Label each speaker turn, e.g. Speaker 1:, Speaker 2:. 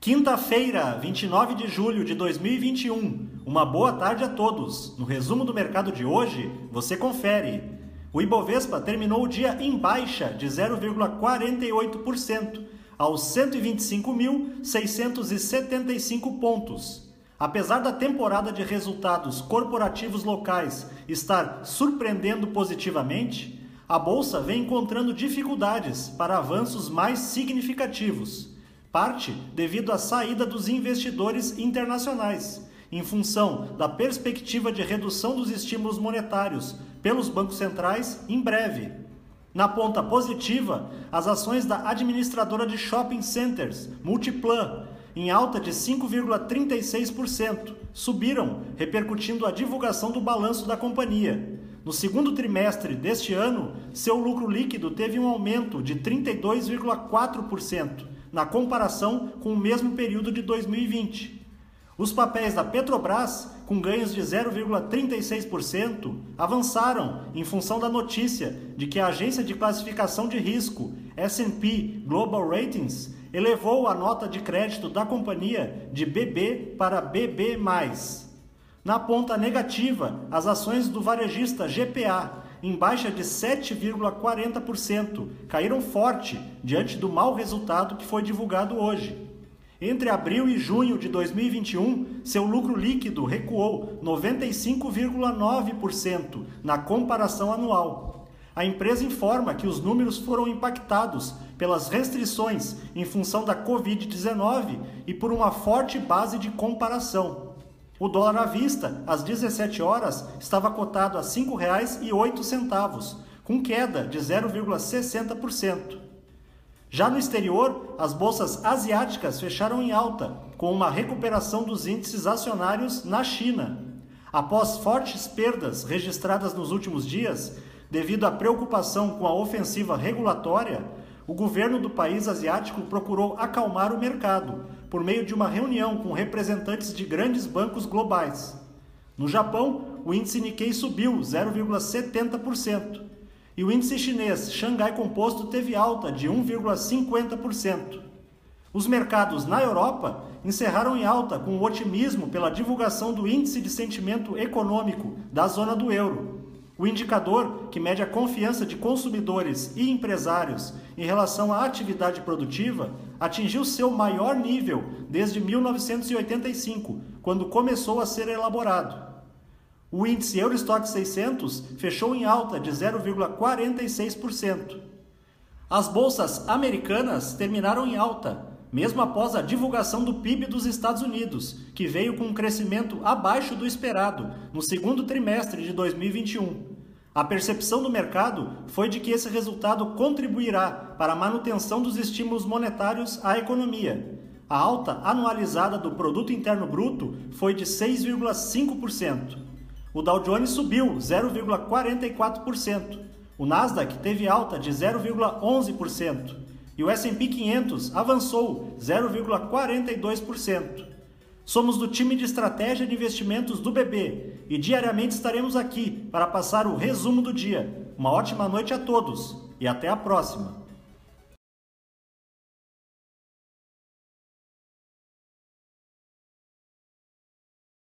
Speaker 1: Quinta-feira, 29 de julho de 2021. Uma boa tarde a todos. No resumo do mercado de hoje, você confere. O Ibovespa terminou o dia em baixa de 0,48% aos 125.675 pontos. Apesar da temporada de resultados corporativos locais estar surpreendendo positivamente, a bolsa vem encontrando dificuldades para avanços mais significativos, parte devido à saída dos investidores internacionais, em função da perspectiva de redução dos estímulos monetários pelos bancos centrais em breve. Na ponta positiva, as ações da administradora de shopping centers, Multiplan, em alta de 5,36%, subiram, repercutindo a divulgação do balanço da companhia. No segundo trimestre deste ano, seu lucro líquido teve um aumento de 32,4% na comparação com o mesmo período de 2020. Os papéis da Petrobras, com ganhos de 0,36%, avançaram em função da notícia de que a agência de classificação de risco S&P Global Ratings elevou a nota de crédito da companhia de BB para BB+. Na ponta negativa, as ações do varejista GPA, em baixa de 7,40%, caíram forte diante do mau resultado que foi divulgado hoje. Entre abril e junho de 2021, seu lucro líquido recuou 95,9% na comparação anual. A empresa informa que os números foram impactados pelas restrições em função da Covid-19 e por uma forte base de comparação. O dólar à vista, às 17 horas, estava cotado a R$ 5,08, com queda de 0,60%. Já no exterior, as bolsas asiáticas fecharam em alta, com uma recuperação dos índices acionários na China. Após fortes perdas registradas nos últimos dias, devido à preocupação com a ofensiva regulatória, o governo do país asiático procurou acalmar o mercado por meio de uma reunião com representantes de grandes bancos globais. No Japão, o índice Nikkei subiu 0,70% e o índice chinês Xangai Composto teve alta de 1,50%. Os mercados na Europa encerraram em alta com otimismo pela divulgação do Índice de Sentimento Econômico da zona do euro. O indicador, que mede a confiança de consumidores e empresários em relação à atividade produtiva, atingiu seu maior nível desde 1985, quando começou a ser elaborado. O índice Eurostock 600 fechou em alta de 0,46%. As bolsas americanas terminaram em alta, mesmo após a divulgação do PIB dos Estados Unidos, que veio com um crescimento abaixo do esperado no segundo trimestre de 2021. A percepção do mercado foi de que esse resultado contribuirá para a manutenção dos estímulos monetários à economia. A alta anualizada do produto interno bruto foi de 6,5%. O Dow Jones subiu 0,44%. O Nasdaq teve alta de 0,11% e o S&P 500 avançou 0,42%. Somos do time de estratégia de investimentos do BB e diariamente estaremos aqui para passar o resumo do dia. Uma ótima noite a todos e até a próxima.